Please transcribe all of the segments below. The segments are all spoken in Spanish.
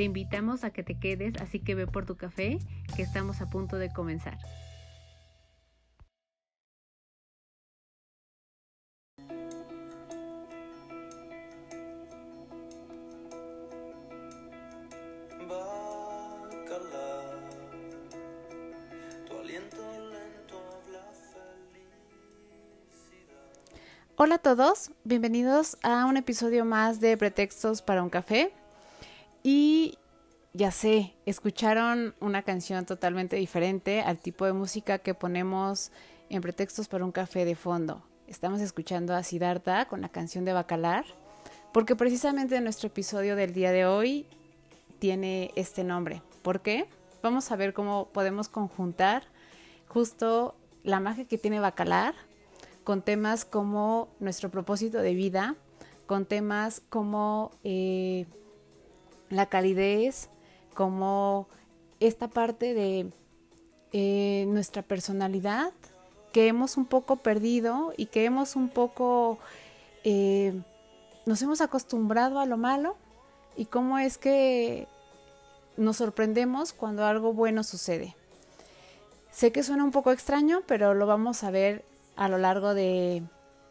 Te invitamos a que te quedes, así que ve por tu café, que estamos a punto de comenzar. Hola a todos, bienvenidos a un episodio más de Pretextos para un café. Y ya sé, escucharon una canción totalmente diferente al tipo de música que ponemos en pretextos para un café de fondo. Estamos escuchando a Siddhartha con la canción de Bacalar, porque precisamente nuestro episodio del día de hoy tiene este nombre. ¿Por qué? Vamos a ver cómo podemos conjuntar justo la magia que tiene Bacalar con temas como nuestro propósito de vida, con temas como eh, la calidez, como esta parte de eh, nuestra personalidad que hemos un poco perdido y que hemos un poco, eh, nos hemos acostumbrado a lo malo y cómo es que nos sorprendemos cuando algo bueno sucede. Sé que suena un poco extraño, pero lo vamos a ver a lo largo de,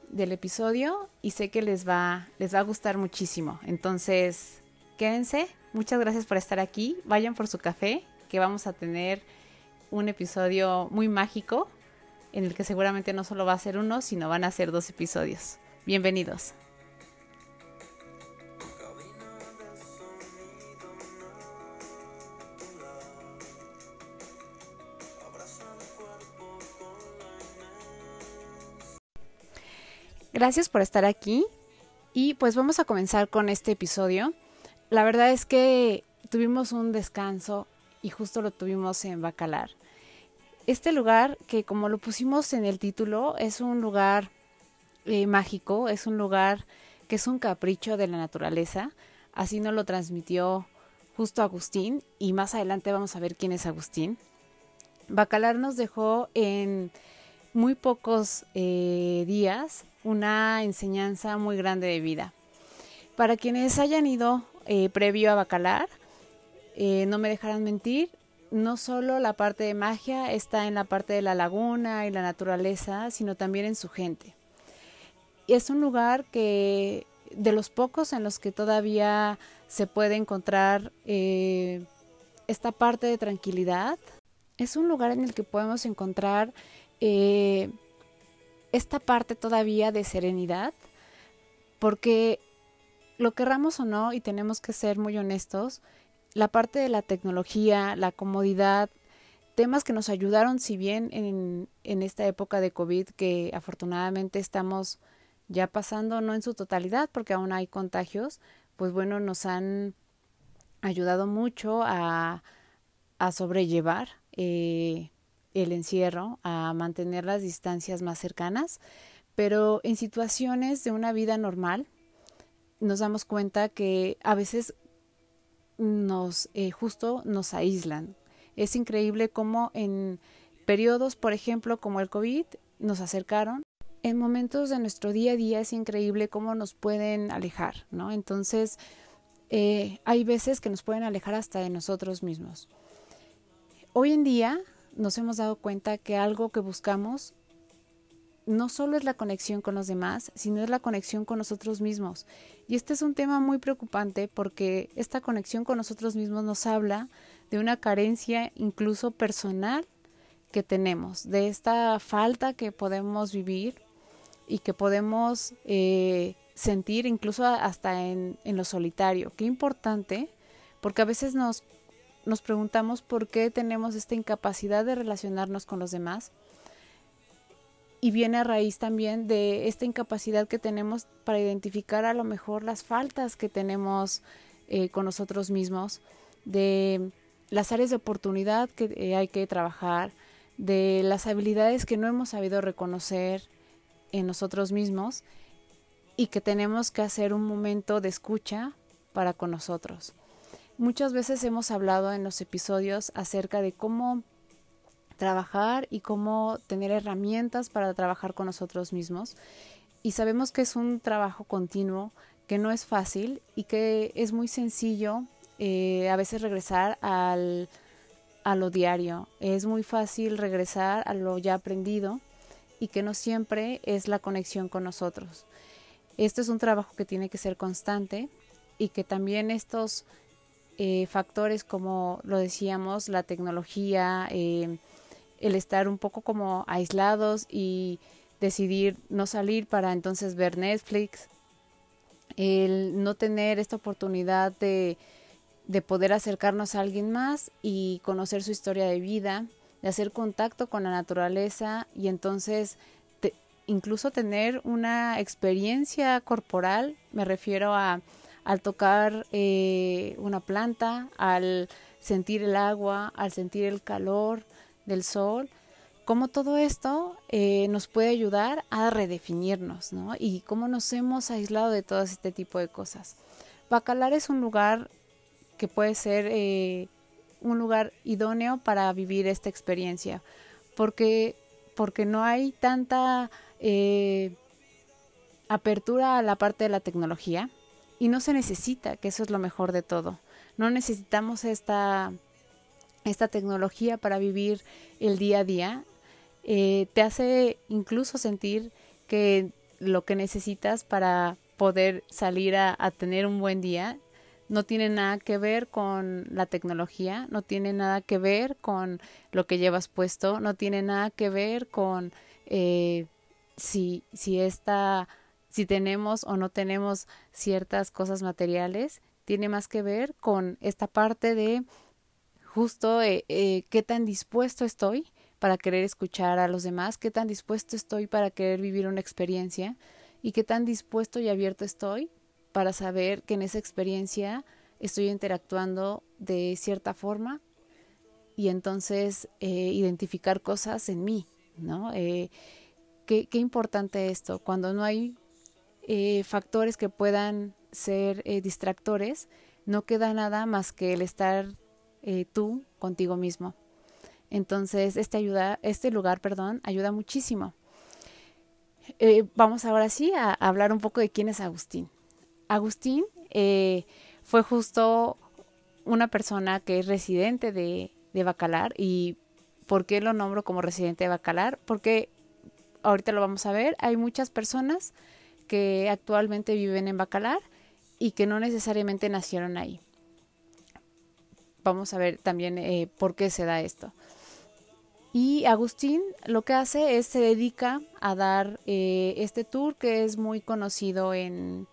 del episodio y sé que les va, les va a gustar muchísimo. Entonces, quédense. Muchas gracias por estar aquí. Vayan por su café, que vamos a tener un episodio muy mágico en el que seguramente no solo va a ser uno, sino van a ser dos episodios. Bienvenidos. Gracias por estar aquí y pues vamos a comenzar con este episodio la verdad es que tuvimos un descanso y justo lo tuvimos en Bacalar. Este lugar, que como lo pusimos en el título, es un lugar eh, mágico, es un lugar que es un capricho de la naturaleza. Así nos lo transmitió justo Agustín y más adelante vamos a ver quién es Agustín. Bacalar nos dejó en muy pocos eh, días una enseñanza muy grande de vida. Para quienes hayan ido eh, previo a Bacalar. Eh, no me dejarán mentir, no solo la parte de magia está en la parte de la laguna y la naturaleza, sino también en su gente. Es un lugar que de los pocos en los que todavía se puede encontrar eh, esta parte de tranquilidad. Es un lugar en el que podemos encontrar esta parte todavía de serenidad, porque lo querramos o no, y tenemos que ser muy honestos, la parte de la tecnología, la comodidad, temas que nos ayudaron, si bien en, en esta época de COVID, que afortunadamente estamos ya pasando, no en su totalidad, porque aún hay contagios, pues bueno, nos han ayudado mucho a, a sobrellevar eh, el encierro, a mantener las distancias más cercanas, pero en situaciones de una vida normal, nos damos cuenta que a veces nos eh, justo nos aíslan. Es increíble cómo en periodos, por ejemplo, como el COVID, nos acercaron. En momentos de nuestro día a día es increíble cómo nos pueden alejar, ¿no? Entonces, eh, hay veces que nos pueden alejar hasta de nosotros mismos. Hoy en día nos hemos dado cuenta que algo que buscamos no solo es la conexión con los demás, sino es la conexión con nosotros mismos. Y este es un tema muy preocupante porque esta conexión con nosotros mismos nos habla de una carencia incluso personal que tenemos, de esta falta que podemos vivir y que podemos eh, sentir incluso hasta en, en lo solitario. Qué importante, porque a veces nos, nos preguntamos por qué tenemos esta incapacidad de relacionarnos con los demás y viene a raíz también de esta incapacidad que tenemos para identificar a lo mejor las faltas que tenemos eh, con nosotros mismos, de las áreas de oportunidad que eh, hay que trabajar, de las habilidades que no hemos sabido reconocer en nosotros mismos y que tenemos que hacer un momento de escucha para con nosotros. Muchas veces hemos hablado en los episodios acerca de cómo trabajar y cómo tener herramientas para trabajar con nosotros mismos. Y sabemos que es un trabajo continuo, que no es fácil y que es muy sencillo eh, a veces regresar al, a lo diario. Es muy fácil regresar a lo ya aprendido y que no siempre es la conexión con nosotros. Esto es un trabajo que tiene que ser constante y que también estos eh, factores como lo decíamos, la tecnología, eh, el estar un poco como aislados y decidir no salir para entonces ver Netflix, el no tener esta oportunidad de, de poder acercarnos a alguien más y conocer su historia de vida, de hacer contacto con la naturaleza y entonces incluso tener una experiencia corporal, me refiero a al tocar eh, una planta, al sentir el agua, al sentir el calor del sol, cómo todo esto eh, nos puede ayudar a redefinirnos, ¿no? Y cómo nos hemos aislado de todo este tipo de cosas. Bacalar es un lugar que puede ser eh, un lugar idóneo para vivir esta experiencia, porque, porque no hay tanta apertura a la parte de la tecnología, y no se necesita, que eso es lo mejor de todo. No necesitamos esta, esta tecnología para vivir el día a día. Eh, te hace incluso sentir que lo que necesitas para poder salir a, a tener un buen día no tiene nada que ver con la tecnología, no tiene nada que ver con lo que llevas puesto, no tiene nada que ver con eh, si, si esta si tenemos o no tenemos ciertas cosas materiales, tiene más que ver con esta parte de justo eh, eh, qué tan dispuesto estoy para querer escuchar a los demás, qué tan dispuesto estoy para querer vivir una experiencia y qué tan dispuesto y abierto estoy para saber que en esa experiencia estoy interactuando de cierta forma y entonces eh, identificar cosas en mí, ¿no? qué, qué importante esto, cuando no hay eh, factores que puedan ser eh, distractores, no queda nada más que el estar eh, tú contigo mismo. Entonces, este, ayuda, este lugar, perdón, ayuda muchísimo. vamos ahora sí a, hablar un poco de quién es Agustín. Agustín fue justo una persona que es residente de, de Bacalar y ¿por qué lo nombro como residente de Bacalar? Porque ahorita lo vamos a ver, hay muchas personas que actualmente viven en Bacalar y que no necesariamente nacieron ahí. Vamos a ver también eh, por qué se da esto. Y Agustín lo que hace es se dedica a dar eh, este tour que es muy conocido en,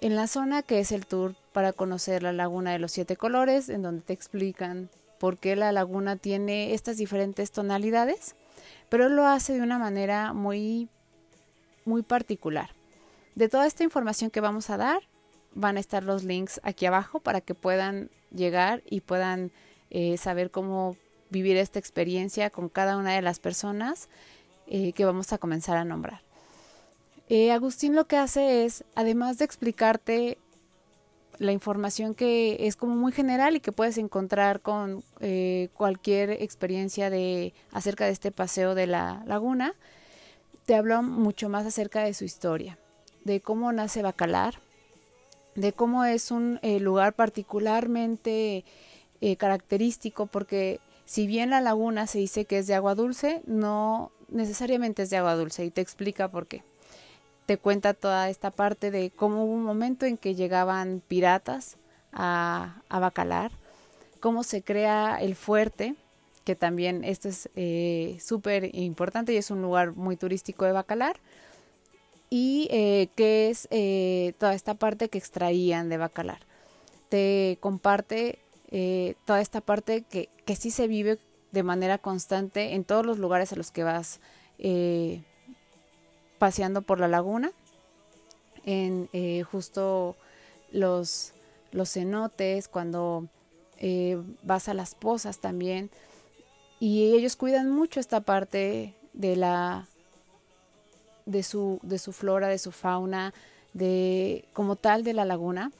en la zona, que es el tour para conocer la laguna de los siete colores, en donde te explican por qué la laguna tiene estas diferentes tonalidades, pero lo hace de una manera muy, muy particular. De toda esta información que vamos a dar, van a estar los links aquí abajo para que puedan llegar y puedan eh, saber cómo vivir esta experiencia con cada una de las personas eh, que vamos a comenzar a nombrar. Eh, Agustín lo que hace es, además de explicarte la información que es como muy general y que puedes encontrar con cualquier experiencia de acerca de este paseo de la laguna, te habla mucho más acerca de su historia de cómo nace Bacalar, de cómo es un eh, lugar particularmente eh, característico, porque si bien la laguna se dice que es de agua dulce, no necesariamente es de agua dulce y te explica por qué. Te cuenta toda esta parte de cómo hubo un momento en que llegaban piratas a, a Bacalar, cómo se crea el fuerte, que también esto es eh, súper importante y es un lugar muy turístico de Bacalar, y eh, que es eh, toda esta parte que extraían de Bacalar. Te comparte eh, toda esta parte que, que, sí se vive de manera constante en todos los lugares a los que vas paseando por la laguna, en justo los, los cenotes, cuando eh, vas a las pozas también. Y ellos cuidan mucho esta parte de la de su, de su flora, de su fauna, de como tal de la laguna.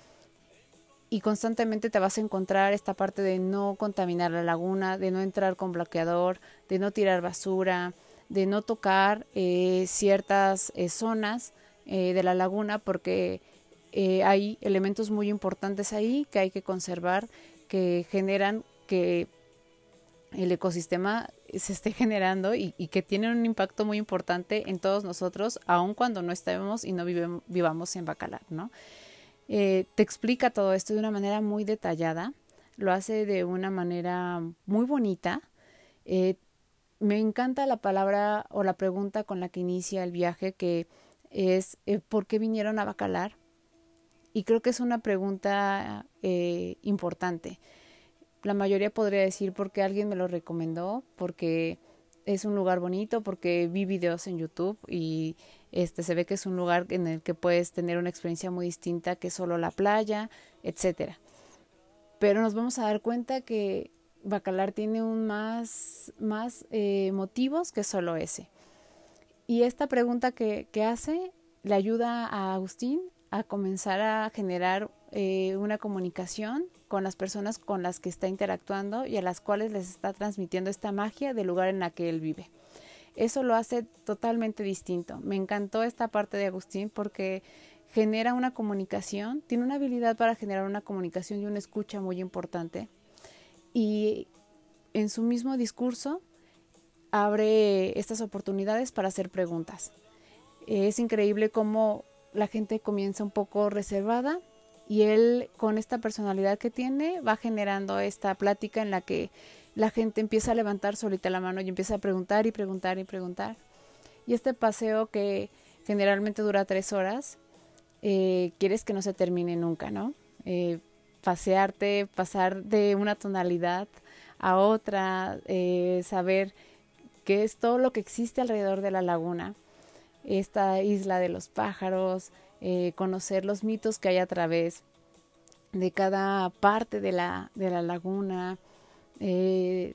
Y constantemente te vas a encontrar esta parte de no contaminar la laguna, de no entrar con bloqueador, de no tirar basura, de no tocar eh, ciertas eh, zonas eh, de la laguna porque hay elementos muy importantes ahí que hay que conservar que generan que el ecosistema se esté generando y, que tienen un impacto muy importante en todos nosotros, aun cuando no estemos y no vivamos en Bacalar, ¿no? te explica todo esto de una manera muy detallada, lo hace de una manera muy bonita, me encanta la palabra o la pregunta con la que inicia el viaje, que es eh, ¿por qué vinieron a Bacalar? Y creo que es una pregunta eh, importante. La mayoría podría decir porque alguien me lo recomendó, porque es un lugar bonito, porque vi videos en YouTube y este se ve que es un lugar en el que puedes tener una experiencia muy distinta que solo la playa, etcétera. Pero nos vamos a dar cuenta que Bacalar tiene un más, más eh, motivos que solo ese. Y esta pregunta que, hace le ayuda a Agustín a comenzar a generar eh, una comunicación con las personas con las que está interactuando y a las cuales les está transmitiendo esta magia del lugar en la que él vive. Eso lo hace totalmente distinto. Me encantó esta parte de Agustín porque genera una comunicación, tiene una habilidad para generar una comunicación y una escucha muy importante y en su mismo discurso abre estas oportunidades para hacer preguntas. Es increíble cómo la gente comienza un poco reservada y él con esta personalidad que tiene va generando esta plática en la que la gente empieza a levantar solita la mano y empieza a preguntar y preguntar y preguntar. Y este paseo que generalmente dura tres horas, eh, quieres que no se termine nunca, ¿no? Eh, pasearte, pasar de una tonalidad a otra, eh, saber qué es todo lo que existe alrededor de la laguna, esta isla de los pájaros, eh, conocer los mitos que hay a través de cada parte de la, de la laguna, eh,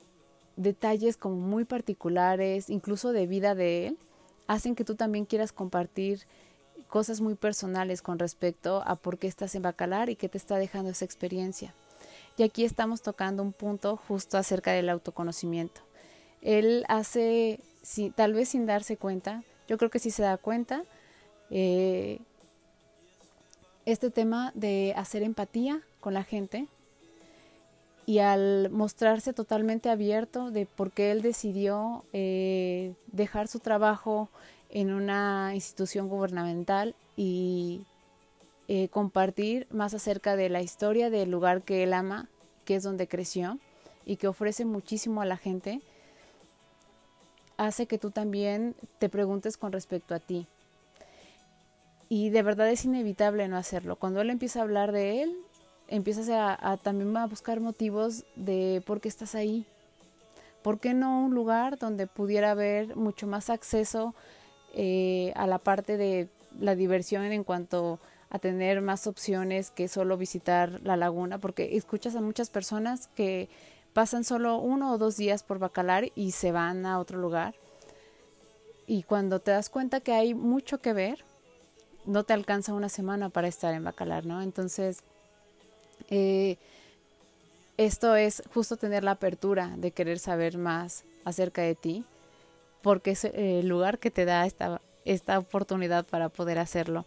detalles como muy particulares, incluso de vida de él, hacen que tú también quieras compartir cosas muy personales con respecto a por qué estás en Bacalar y qué te está dejando esa experiencia. Y aquí estamos tocando un punto justo acerca del autoconocimiento. Él hace, si, tal vez sin darse cuenta, yo creo que sí se da cuenta, eh, este tema de hacer empatía con la gente y al mostrarse totalmente abierto de por qué él decidió eh, dejar su trabajo en una institución gubernamental y eh, compartir más acerca de la historia del lugar que él ama, que es donde creció y que ofrece muchísimo a la gente, hace que tú también te preguntes con respecto a ti. Y de verdad es inevitable no hacerlo. Cuando él empieza a hablar de él, empiezas a, también a buscar motivos de por qué estás ahí. ¿Por qué no un lugar donde pudiera haber mucho más acceso eh, a la parte de la diversión en cuanto a tener más opciones que solo visitar la laguna, porque escuchas a muchas personas que pasan solo uno o dos días por Bacalar y se van a otro lugar. Y cuando te das cuenta que hay mucho que ver, no te alcanza una semana para estar en Bacalar, ¿no? Entonces, eh, esto es justo tener la apertura de querer saber más acerca de ti porque es el lugar que te da esta, esta oportunidad para poder hacerlo.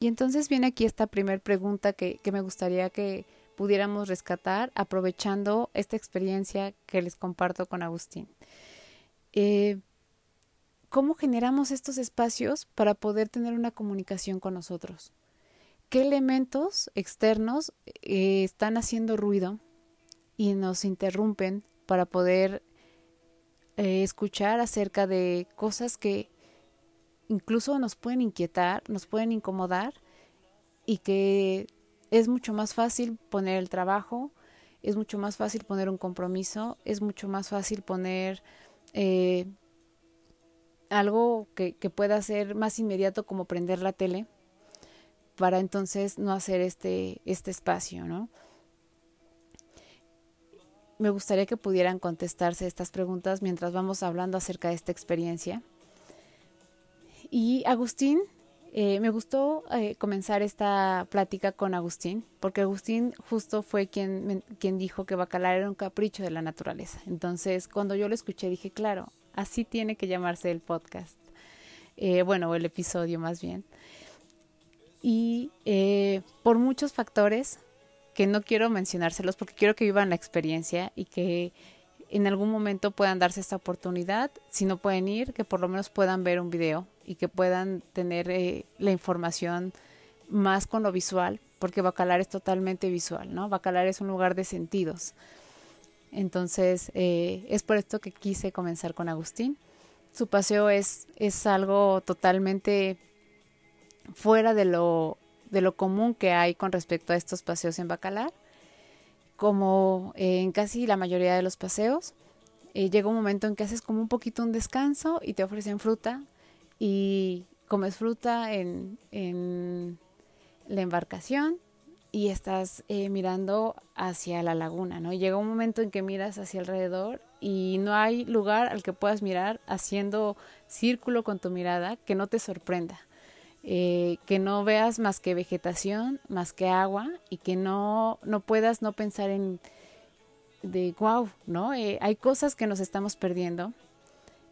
Y entonces viene aquí esta primera pregunta que, que, me gustaría que pudiéramos rescatar aprovechando esta experiencia que les comparto con Agustín. Eh, ¿Cómo generamos estos espacios para poder tener una comunicación con nosotros? ¿Qué elementos externos eh, están haciendo ruido y nos interrumpen para poder eh, escuchar acerca de cosas que incluso nos pueden inquietar, nos pueden incomodar y que es mucho más fácil poner el trabajo, es mucho más fácil poner un compromiso, es mucho más fácil poner eh, algo que, pueda ser más inmediato como prender la tele, para entonces no hacer este, este espacio, ¿no? Me gustaría que pudieran contestarse estas preguntas mientras vamos hablando acerca de esta experiencia. Y Agustín, eh, me gustó eh, comenzar esta plática con Agustín, porque Agustín justo fue quien, quien dijo que Bacalar era un capricho de la naturaleza. Entonces, cuando yo lo escuché, dije, claro, así tiene que llamarse el podcast. Eh, bueno, el episodio más bien. Y por muchos factores que no quiero mencionárselos porque quiero que vivan la experiencia y que en algún momento puedan darse esta oportunidad. Si no pueden ir, que por lo menos puedan ver un video y que puedan tener eh, la información más con lo visual, porque Bacalar es totalmente visual, ¿no? Bacalar es un lugar de sentidos. Entonces, eh, es por esto que quise comenzar con Agustín. Su paseo es, es algo totalmente fuera de lo, de lo común que hay con respecto a estos paseos en Bacalar como en casi la mayoría de los paseos, eh, llega un momento en que haces como un poquito un descanso y te ofrecen fruta y comes fruta en, en la embarcación y estás eh, mirando hacia la laguna, ¿no? llega un momento en que miras hacia alrededor y no hay lugar al que puedas mirar haciendo círculo con tu mirada que no te sorprenda. Eh, que no veas más que vegetación, más que agua y que no, no puedas no pensar en de wow, ¿no? Eh, hay cosas que nos estamos perdiendo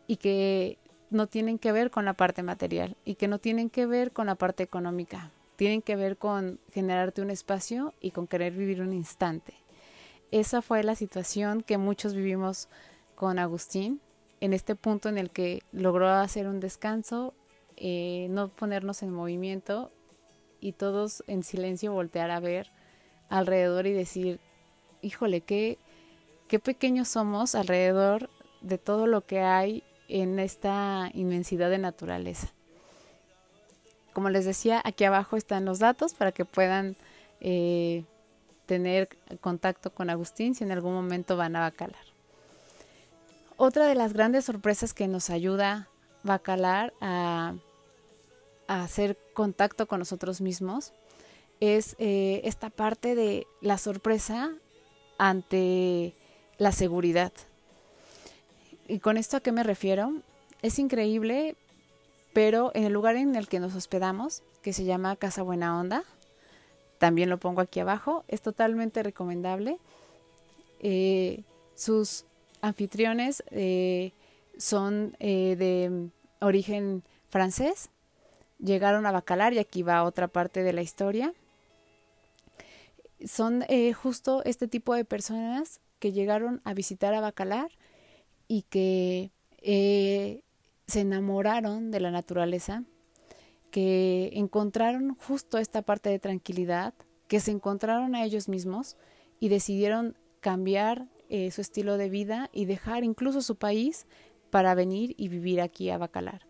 y que no tienen que ver con la parte material y que no tienen que ver con la parte económica, tienen que ver con generarte un espacio y con querer vivir un instante. Esa fue la situación que muchos vivimos con Agustín, en este punto en el que logró hacer un descanso eh, no ponernos en movimiento y todos en silencio voltear a ver alrededor y decir, híjole, qué, qué pequeños somos alrededor de todo lo que hay en esta inmensidad de naturaleza. Como les decía, aquí abajo están los datos para que puedan eh, tener contacto con Agustín si en algún momento van a Bacalar. Otra de las grandes sorpresas que nos ayuda Bacalar a hacer contacto con nosotros mismos es eh, esta parte de la sorpresa ante la seguridad. ¿Y con esto a qué me refiero? Es increíble, pero en el lugar en el que nos hospedamos, que se llama Casa Buena Onda, también lo pongo aquí abajo, es totalmente recomendable. Eh, sus anfitriones eh, son de origen francés llegaron a Bacalar y aquí va otra parte de la historia. Son eh, justo este tipo de personas que llegaron a visitar a Bacalar y que eh, se enamoraron de la naturaleza, que encontraron justo esta parte de tranquilidad, que se encontraron a ellos mismos y decidieron cambiar eh, su estilo de vida y dejar incluso su país para venir y vivir aquí a Bacalar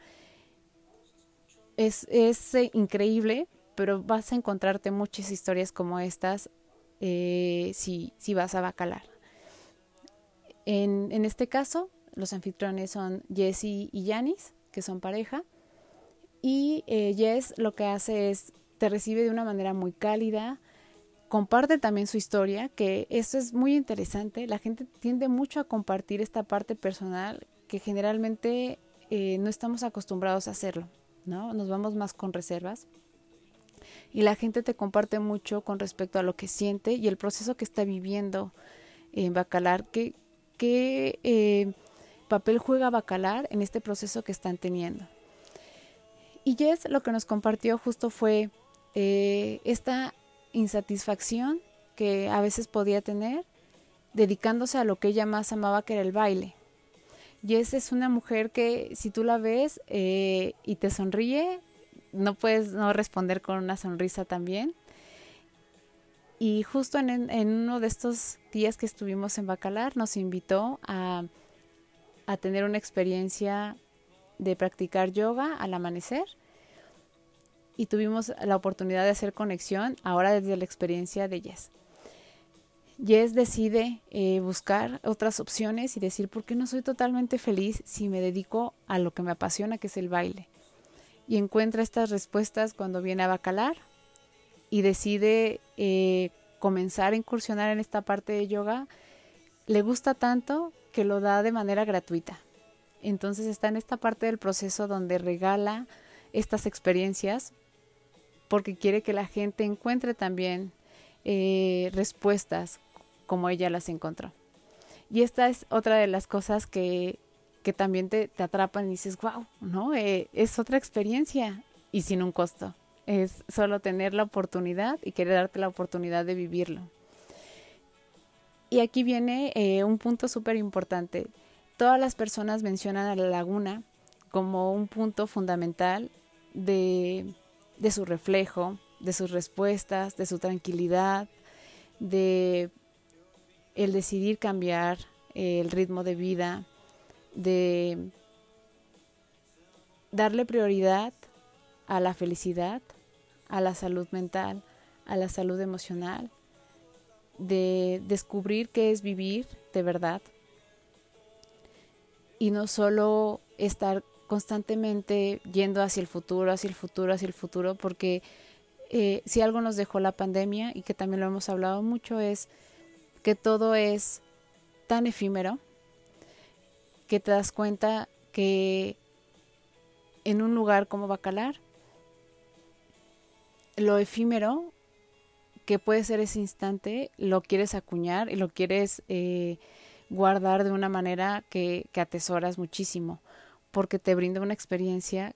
es, es eh, increíble, pero vas a encontrarte muchas historias como estas eh, si, si vas a Bacalar. En, en este caso, los anfitriones son Jessie y Yanis, que son pareja. Y eh, Jess lo que hace es, te recibe de una manera muy cálida, comparte también su historia, que eso es muy interesante. La gente tiende mucho a compartir esta parte personal que generalmente no estamos acostumbrados a hacerlo. ¿no? Nos vamos más con reservas. Y la gente te comparte mucho con respecto a lo que siente y el proceso que está viviendo en Bacalar. ¿Qué, qué eh, papel juega Bacalar en este proceso que están teniendo? Y Jess lo que nos compartió justo fue eh, esta insatisfacción que a veces podía tener dedicándose a lo que ella más amaba que era el baile. Jess es una mujer que si tú la ves eh, y te sonríe, no puedes no responder con una sonrisa también. Y justo en, uno de estos días que estuvimos en Bacalar nos invitó a, a tener una experiencia de practicar yoga al amanecer y tuvimos la oportunidad de hacer conexión ahora desde la experiencia de Jess. Jess decide eh, buscar otras opciones y decir, ¿por qué no soy totalmente feliz si me dedico a lo que me apasiona, que es el baile? Y encuentra estas respuestas cuando viene a Bacalar y decide eh, comenzar a incursionar en esta parte de yoga, le gusta tanto que lo da de manera gratuita. Entonces está en esta parte del proceso donde regala estas experiencias porque quiere que la gente encuentre también eh, respuestas como ella las encontró. Y esta es otra de las cosas que, que también te, te, atrapan y dices, wow, ¿no? Eh, es otra experiencia y sin un costo. Es solo tener la oportunidad y querer darte la oportunidad de vivirlo. Y aquí viene eh, un punto súper importante. Todas las personas mencionan a la laguna como un punto fundamental de, su reflejo, de sus respuestas, de su tranquilidad, de el decidir cambiar eh, el ritmo de vida, de darle prioridad a la felicidad, a la salud mental, a la salud emocional, de descubrir qué es vivir de verdad. Y no solo estar constantemente yendo hacia el futuro, hacia el futuro, hacia el futuro, porque eh, si algo nos dejó la pandemia y que también lo hemos hablado mucho es que todo es tan efímero que te das cuenta que en un lugar como Bacalar, lo efímero que puede ser ese instante, lo quieres acuñar y lo quieres eh, guardar de una manera que, atesoras muchísimo, porque te brinda una experiencia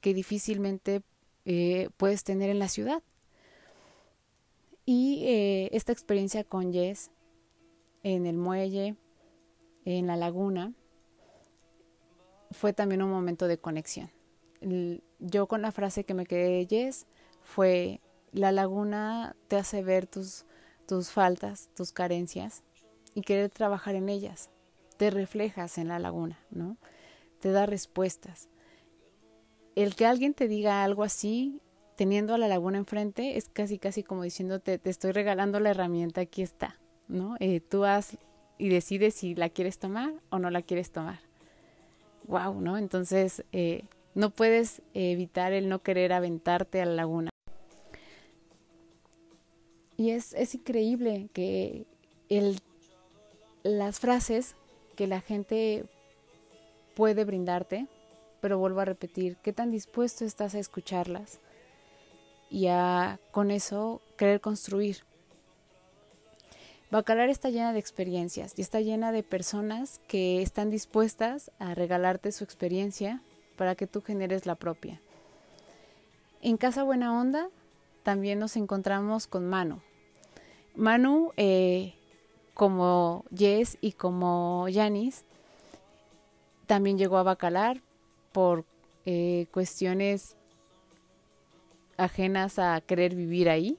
que difícilmente eh, puedes tener en la ciudad. Y eh, esta experiencia con Jess en el muelle, en la laguna, fue también un momento de conexión. yo con la frase que me quedé de Jess fue, la laguna te hace ver tus, tus faltas, tus carencias y querer trabajar en ellas. Te reflejas en la laguna, ¿no? Te da respuestas. El que alguien te diga algo así teniendo a la laguna enfrente, es casi, casi como diciéndote, te estoy regalando la herramienta, aquí está, ¿no? Eh, tú haz y decides si la quieres tomar o no la quieres tomar. Wow, ¿no? Entonces, eh, no puedes evitar el no querer aventarte a la laguna. Y es, es increíble que el, las frases que la gente puede brindarte, pero vuelvo a repetir, ¿qué tan dispuesto estás a escucharlas? y a con eso querer construir. Bacalar está llena de experiencias y está llena de personas que están dispuestas a regalarte su experiencia para que tú generes la propia. En Casa Buena Onda también nos encontramos con Manu. Manu, eh, como Jess y como Yanis, también llegó a Bacalar por eh, cuestiones ajenas a querer vivir ahí,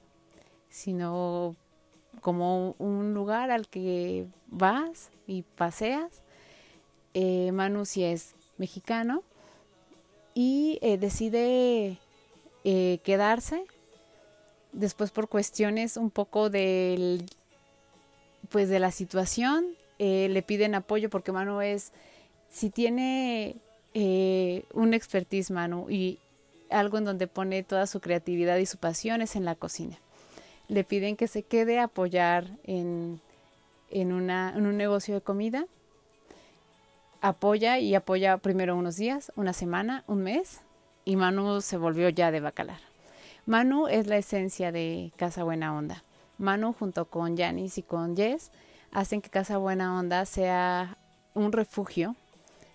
sino como un lugar al que vas y paseas. Eh, Manu si es mexicano y decide quedarse después por cuestiones un poco del pues de la situación le piden apoyo porque Manu es si tiene un expertise Manu y algo en donde pone toda su creatividad y su pasión es en la cocina. Le piden que se quede a apoyar en, en, una, en un negocio de comida. Apoya y apoya primero unos días, una semana, un mes, y Manu se volvió ya de bacalar. Manu es la esencia de Casa Buena Onda. Manu junto con Yanis y con Jess hacen que Casa Buena Onda sea un refugio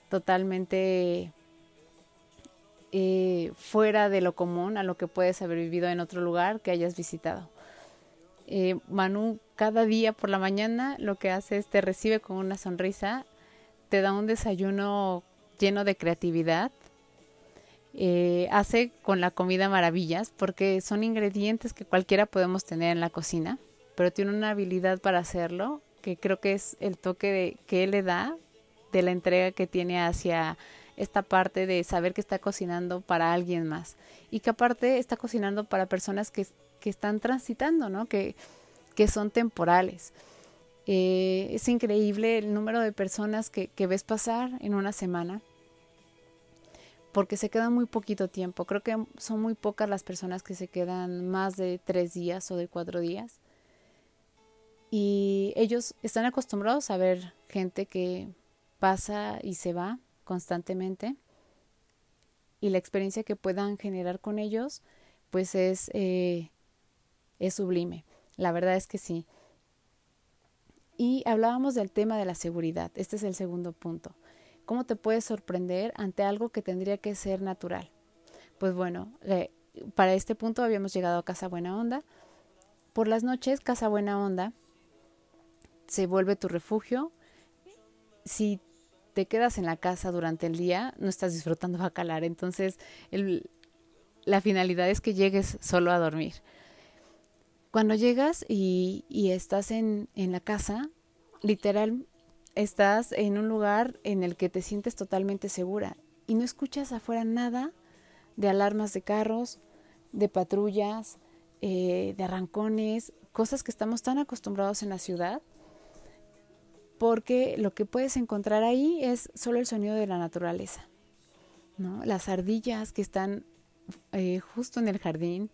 totalmente eh, fuera de lo común a lo que puedes haber vivido en otro lugar que hayas visitado. Eh, Manu cada día por la mañana lo que hace es te recibe con una sonrisa, te da un desayuno lleno de creatividad, eh, hace con la comida maravillas porque son ingredientes que cualquiera podemos tener en la cocina, pero tiene una habilidad para hacerlo que creo que es el toque de, que él le da de la entrega que tiene hacia esta parte de saber que está cocinando para alguien más y que aparte está cocinando para personas que, que están transitando, ¿no? Que, que son temporales. Eh, es increíble el número de personas que, que ves pasar en una semana porque se quedan muy poquito tiempo. Creo que son muy pocas las personas que se quedan más de tres días o de cuatro días. Y ellos están acostumbrados a ver gente que pasa y se va constantemente. Y la experiencia que puedan generar con ellos, pues es, eh, es sublime. La verdad es que sí. Y hablábamos del tema de la seguridad. Este es el segundo punto. ¿Cómo te puedes sorprender ante algo que tendría que ser natural? Pues bueno, eh, para este punto habíamos llegado a Casa Buena Onda. Por las noches, Casa Buena Onda se vuelve tu refugio. Si te quedas en la casa durante el día, no estás disfrutando bacalar. Entonces, la finalidad es que llegues solo a dormir. Cuando llegas y, estás en, en la casa, literal, estás en un lugar en el que te sientes totalmente segura y no escuchas afuera nada de alarmas de carros, de patrullas, eh, de arrancones, cosas que estamos tan acostumbrados en la ciudad, porque lo que puedes encontrar ahí es solo el sonido de la naturaleza, ¿no? Las ardillas que están eh, justo en el jardín,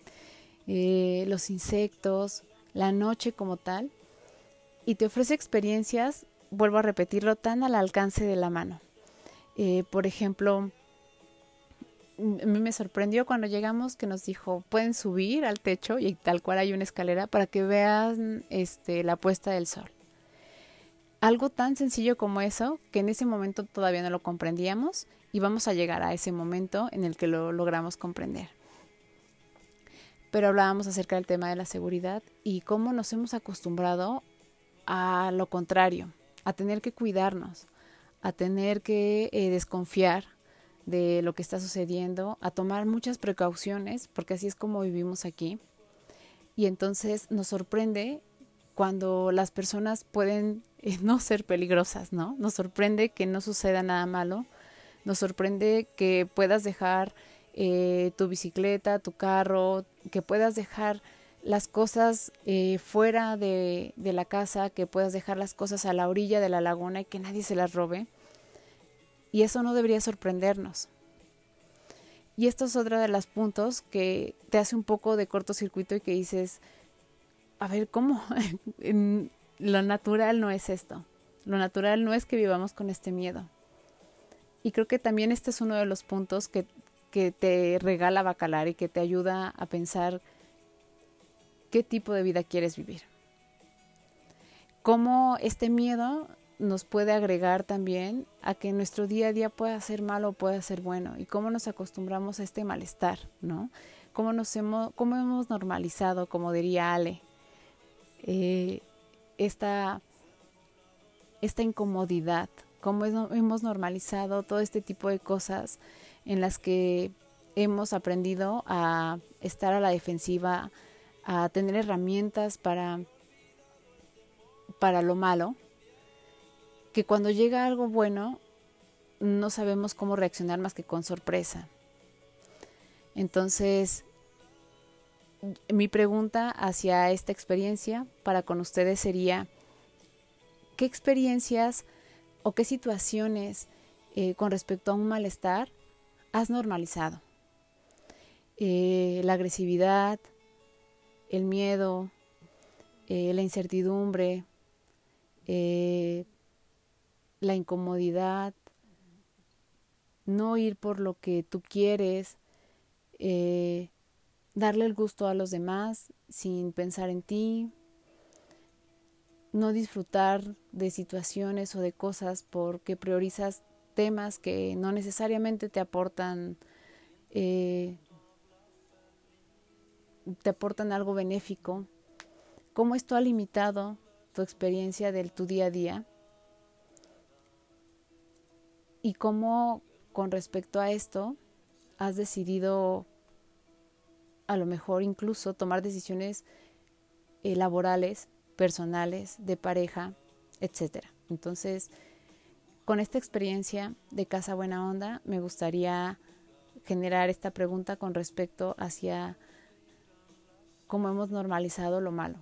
eh, los insectos, la noche como tal, y te ofrece experiencias vuelvo a repetirlo, tan al alcance de la mano. Eh, por ejemplo, a mí me sorprendió cuando llegamos que nos dijo, pueden subir al techo y tal cual hay una escalera para que vean este, la puesta del sol. Algo tan sencillo como eso, que en ese momento todavía no lo comprendíamos y vamos a llegar a ese momento en el que lo logramos comprender. Pero hablábamos acerca del tema de la seguridad y cómo nos hemos acostumbrado a lo contrario, a tener que cuidarnos, a tener que eh, desconfiar de lo que está sucediendo, a tomar muchas precauciones, porque así es como vivimos aquí. Y entonces nos sorprende cuando las personas pueden eh, no ser peligrosas, ¿no? Nos sorprende que no suceda nada malo, nos sorprende que puedas dejar eh, tu bicicleta, tu carro, que puedas dejar las cosas eh, fuera de, de, la casa, que puedas dejar las cosas a la orilla de la laguna y que nadie se las robe. Y eso no debería sorprendernos. Y esto es otro de los puntos que te hace un poco de cortocircuito y que dices, a ver, ¿cómo? lo natural no es esto. Lo natural no es que vivamos con este miedo. Y creo que también este es uno de los puntos que, que te regala Bacalar y que te ayuda a pensar qué tipo de vida quieres vivir. Cómo este miedo nos puede agregar también a que nuestro día a día pueda ser malo o pueda ser bueno y cómo nos acostumbramos a este malestar, ¿no? Cómo, nos hemos, cómo hemos normalizado, como diría Ale, eh, esta, esta incomodidad, cómo hemos normalizado todo este tipo de cosas en las que hemos aprendido a estar a la defensiva, a tener herramientas para, para lo malo, que cuando llega algo bueno no sabemos cómo reaccionar más que con sorpresa. Entonces, mi pregunta hacia esta experiencia para con ustedes sería, ¿qué experiencias o qué situaciones eh, con respecto a un malestar has normalizado? Eh, la agresividad, el miedo, eh, la incertidumbre, eh, la incomodidad, no ir por lo que tú quieres, eh, darle el gusto a los demás sin pensar en ti, no disfrutar de situaciones o de cosas porque priorizas temas que no necesariamente te aportan te aportan algo benéfico, cómo esto ha limitado tu experiencia del tu día a día y cómo con respecto a esto has decidido a lo mejor incluso tomar decisiones eh, laborales, personales, de pareja, etc. Entonces, con esta experiencia de Casa Buena Onda, me gustaría generar esta pregunta con respecto hacia cómo hemos normalizado lo malo.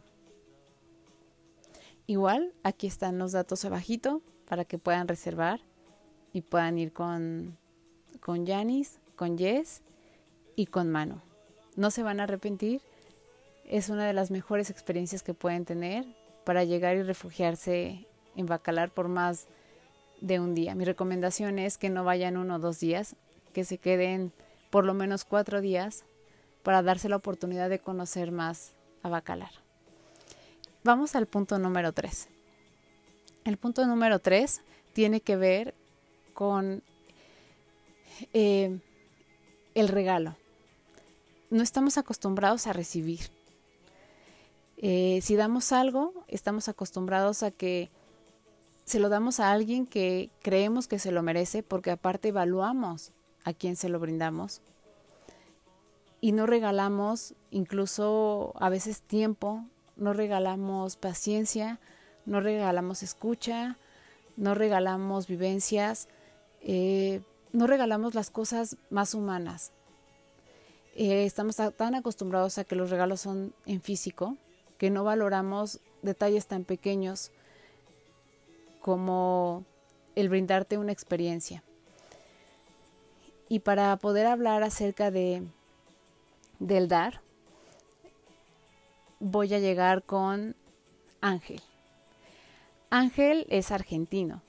Igual, aquí están los datos abajito para que puedan reservar y puedan ir con con con Jess y con Manu. No se van a arrepentir. Es una de las mejores experiencias que pueden tener para llegar y refugiarse en Bacalar por más de un día. Mi recomendación es que no vayan uno o dos días, que se queden por lo menos cuatro días para darse la oportunidad de conocer más a Bacalar. Vamos al punto número tres. El punto número tres tiene que ver con eh, el regalo. No estamos acostumbrados a recibir. Eh, si damos algo, estamos acostumbrados a que se lo damos a alguien que creemos que se lo merece porque aparte evaluamos a quien se lo brindamos y no regalamos incluso a veces tiempo, no regalamos paciencia, no regalamos escucha, no regalamos vivencias, eh, no regalamos las cosas más humanas. Eh, estamos tan acostumbrados a que los regalos son en físico que no valoramos detalles tan pequeños como el brindarte una experiencia. Y para poder hablar acerca de del dar, voy a llegar con Ángel. Ángel es argentino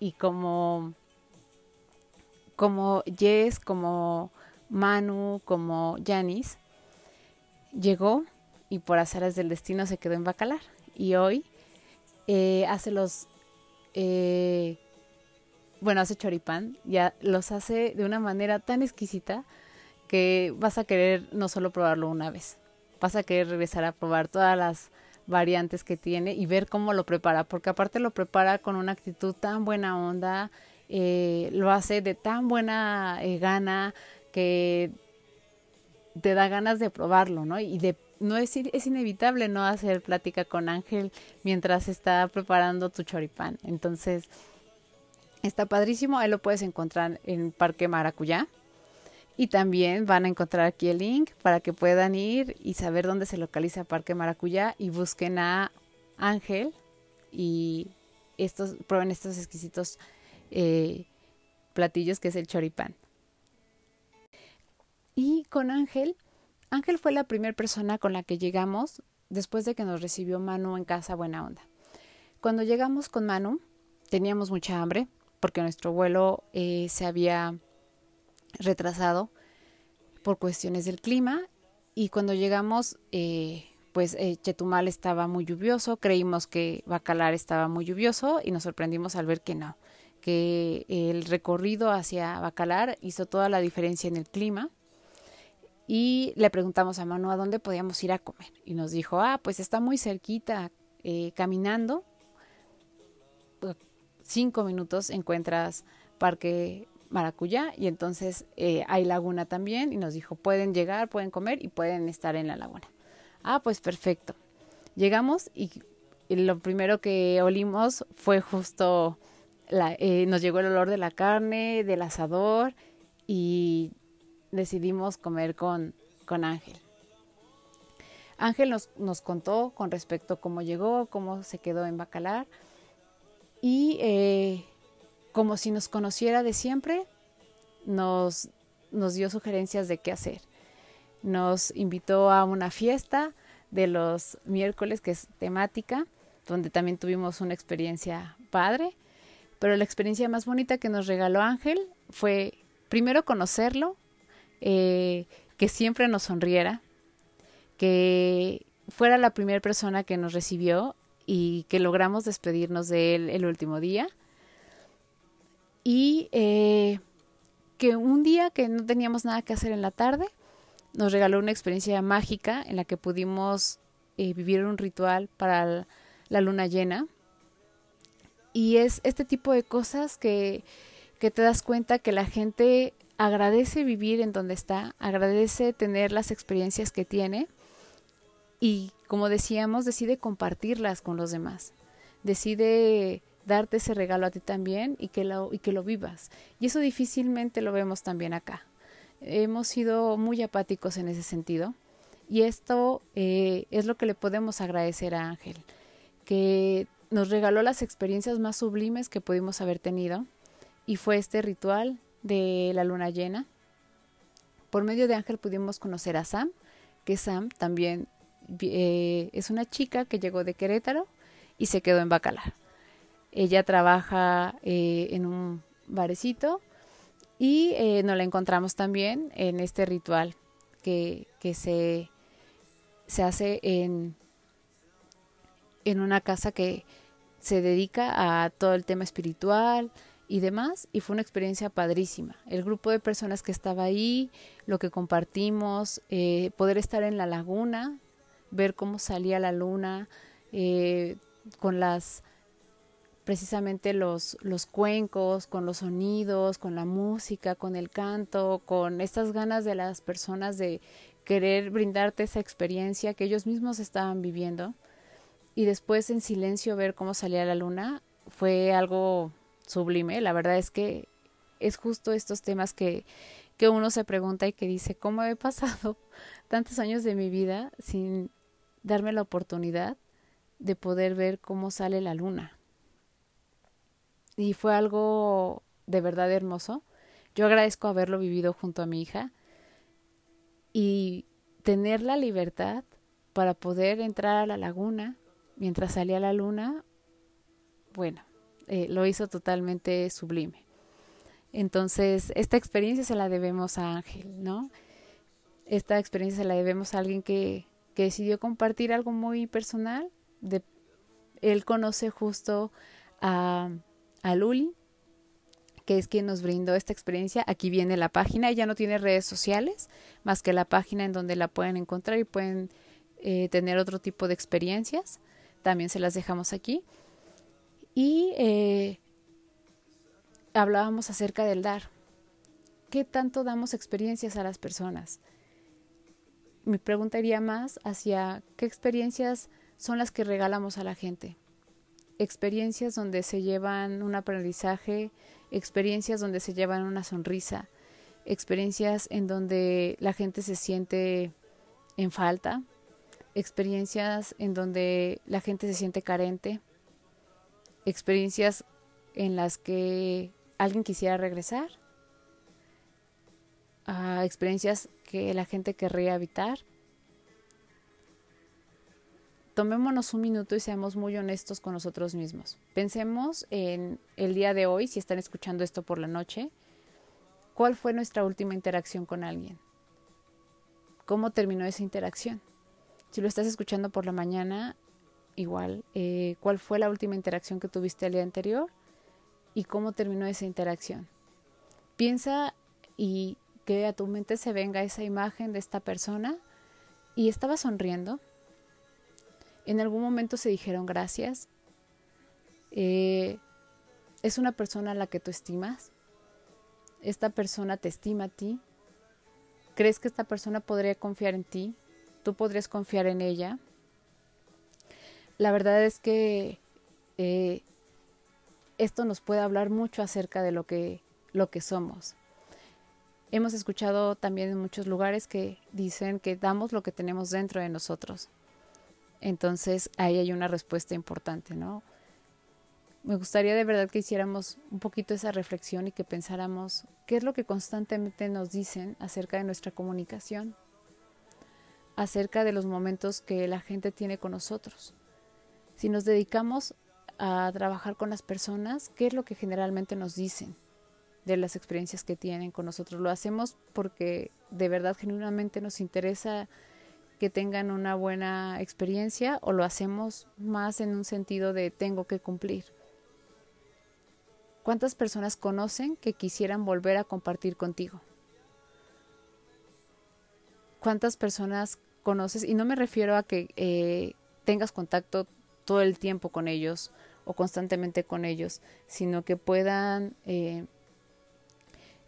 y como como Jess, como Manu, como Janis, llegó y por azares del destino se quedó en Bacalar. Y hoy eh, hace los, eh, bueno, hace choripán, ya los hace de una manera tan exquisita que vas a querer no solo probarlo una vez, vas a querer regresar a probar todas las variantes que tiene y ver cómo lo prepara, porque aparte lo prepara con una actitud tan buena onda, eh, lo hace de tan buena gana que te da ganas de probarlo, ¿no? Y de no es, es inevitable no hacer plática con Ángel mientras está preparando tu choripán. Entonces, está padrísimo. Ahí lo puedes encontrar en Parque Maracuyá. Y también van a encontrar aquí el link para que puedan ir y saber dónde se localiza Parque Maracuyá y busquen a Ángel y estos, prueben estos exquisitos eh, platillos que es el choripán. Y con Ángel Ángel fue la primera persona con la que llegamos después de que nos recibió Manu en casa Buena Onda. Cuando llegamos con Manu, teníamos mucha hambre porque nuestro vuelo eh, se había retrasado por cuestiones del clima y cuando llegamos, eh, pues eh, Chetumal estaba muy lluvioso, creímos que Bacalar estaba muy lluvioso y nos sorprendimos al ver que no, que el recorrido hacia Bacalar hizo toda la diferencia en el clima y le preguntamos a Manu a dónde podíamos ir a comer. Y nos dijo, ah, pues está muy cerquita, eh, caminando. Cinco minutos encuentras Parque Maracuyá y entonces eh, hay laguna también. Y nos dijo, pueden llegar, pueden comer y pueden estar en la laguna. Ah, pues perfecto. Llegamos y, lo primero que olimos fue justo, la, eh, nos llegó el olor de la carne, del asador y decidimos comer con, con Ángel. Ángel nos, nos, contó con respecto a cómo llegó, cómo se quedó en Bacalar y eh, como si nos conociera de siempre, nos, nos dio sugerencias de qué hacer. Nos invitó a una fiesta de los miércoles que es temática, donde también tuvimos una experiencia padre, pero la experiencia más bonita que nos regaló Ángel fue primero conocerlo, eh, que siempre nos sonriera, que fuera la primera persona que nos recibió y que logramos despedirnos de él el último día. Y eh, que un día que no teníamos nada que hacer en la tarde, nos regaló una experiencia mágica en la que pudimos eh, vivir un ritual para la luna llena. Y es este tipo de cosas que, que te das cuenta que la gente agradece vivir en donde está, agradece tener las experiencias que tiene y, como decíamos, decide compartirlas con los demás. Decide darte ese regalo a ti también y que lo, y que lo vivas. Y eso difícilmente lo vemos también acá. Hemos sido muy apáticos en ese sentido y esto eh, es lo que le podemos agradecer a Ángel, que nos regaló las experiencias más sublimes que pudimos haber tenido y fue este ritual de la luna llena, Por medio de Ángel pudimos conocer a Sam, que Sam también eh, es una chica que llegó de Querétaro y se quedó en Bacalar. Ella trabaja eh, en un barecito y eh, nos la encontramos también en este ritual que, que se, se hace en, en una casa que se dedica a todo el tema espiritual y demás, y fue una experiencia padrísima. El grupo de personas que estaba ahí, lo que compartimos, eh, poder estar en la laguna, ver cómo salía la luna, con las precisamente los, los cuencos, con los sonidos, con la música, con el canto, con estas ganas de las personas de querer brindarte esa experiencia que ellos mismos estaban viviendo. Y después en silencio ver cómo salía la luna fue algo sublime. La verdad es que es justo estos temas que, que uno se pregunta y que dice, ¿cómo he pasado tantos años de mi vida sin darme la oportunidad de poder ver cómo sale la luna? Y fue algo de verdad hermoso. Yo agradezco haberlo vivido junto a mi hija y tener la libertad para poder entrar a la laguna mientras salía la luna, bueno, eh, lo hizo totalmente sublime. Entonces, esta experiencia se la debemos a Ángel, ¿no? Esta experiencia se la debemos a alguien que, que decidió compartir algo muy personal. De, él conoce justo a a Luli, que es quien nos brindó esta experiencia. Aquí viene la página. Ella no tiene redes sociales, más que la página en donde la pueden encontrar y pueden eh, tener otro tipo de experiencias. También se las dejamos aquí. Y eh, hablábamos acerca del dar. ¿Qué tanto damos experiencias a las personas? Mi pregunta iría más hacia qué experiencias son las que regalamos a la gente experiencias donde se llevan un aprendizaje, experiencias donde se llevan una sonrisa, experiencias en donde la gente se siente en falta, experiencias en donde la gente se siente carente, experiencias en las que alguien quisiera regresar, a experiencias que la gente querría evitar tomémonos un minuto y seamos muy honestos con nosotros mismos. Pensemos en el día de hoy, si están escuchando esto por la noche, ¿cuál fue nuestra última interacción con alguien? ¿Cómo terminó esa interacción? Si lo estás escuchando por la mañana, igual, eh, ¿cuál fue la última interacción que tuviste el día anterior? ¿Y cómo terminó esa interacción? Piensa y que a tu mente se venga esa imagen de esta persona y estaba sonriendo, en algún momento se dijeron gracias. Eh, es una persona a la que tú estimas. Esta persona te estima a ti. ¿Crees que esta persona podría confiar en ti? ¿Tú podrías confiar en ella? La verdad es que eh, esto nos puede hablar mucho acerca de lo que, lo que somos. Hemos escuchado también en muchos lugares que dicen que damos lo que tenemos dentro de nosotros. Entonces ahí hay una respuesta importante, ¿no? Me gustaría de verdad que hiciéramos un poquito esa reflexión y que pensáramos qué es lo que constantemente nos dicen acerca de nuestra comunicación, acerca de los momentos que la gente tiene con nosotros. Si nos dedicamos a trabajar con las personas, ¿qué es lo que generalmente nos dicen de las experiencias que tienen con nosotros? Lo hacemos porque de verdad genuinamente nos interesa que tengan una buena experiencia o lo hacemos más en un sentido de tengo que cumplir. ¿Cuántas personas conocen que quisieran volver a compartir contigo? ¿Cuántas personas conoces? Y no me refiero a que eh, tengas contacto todo el tiempo con ellos o constantemente con ellos, sino que puedan, eh,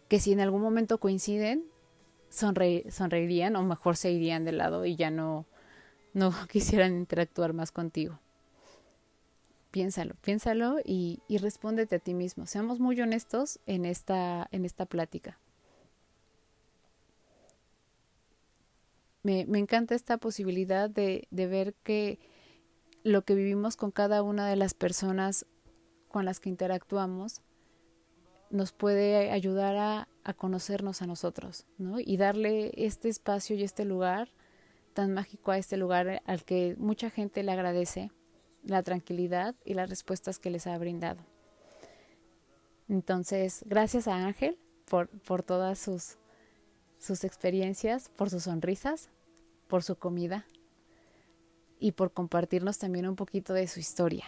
que si en algún momento coinciden, sonreirían o mejor se irían de lado y ya no, no quisieran interactuar más contigo. Piénsalo, piénsalo y, y respóndete a ti mismo. Seamos muy honestos en esta, en esta plática. Me, me encanta esta posibilidad de, de ver que lo que vivimos con cada una de las personas con las que interactuamos nos puede ayudar a, a conocernos a nosotros, ¿no? Y darle este espacio y este lugar tan mágico a este lugar al que mucha gente le agradece la tranquilidad y las respuestas que les ha brindado. Entonces, gracias a Ángel por, por todas sus, sus experiencias, por sus sonrisas, por su comida y por compartirnos también un poquito de su historia.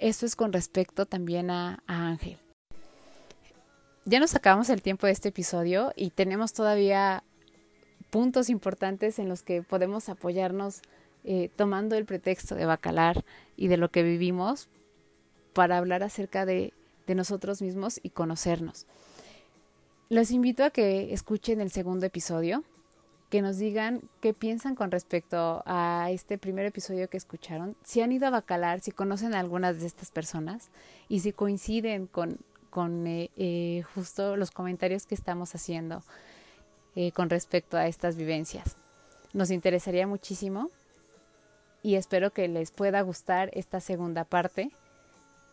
Eso es con respecto también a, Ángel. Ya nos acabamos el tiempo de este episodio y tenemos todavía puntos importantes en los que podemos apoyarnos eh, tomando el pretexto de Bacalar y de lo que vivimos para hablar acerca de, de nosotros mismos y conocernos. Los invito a que escuchen el segundo episodio, que nos digan qué piensan con respecto a este primer episodio que escucharon, si han ido a Bacalar, si conocen a algunas de estas personas y si coinciden con, con eh, eh, justo los comentarios que estamos haciendo con respecto a estas vivencias. Nos interesaría muchísimo y espero que les pueda gustar esta segunda parte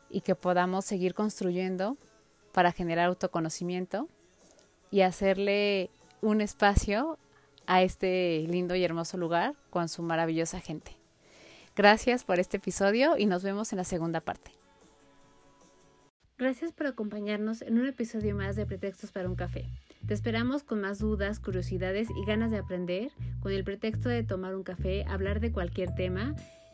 y que podamos seguir construyendo para generar autoconocimiento y hacerle un espacio a este lindo y hermoso lugar con su maravillosa gente. Gracias por este episodio y nos vemos en la segunda parte. Gracias por acompañarnos en un episodio más de Pretextos para un café. Te esperamos con más dudas, curiosidades y ganas de aprender, con el pretexto de tomar un café, hablar de cualquier tema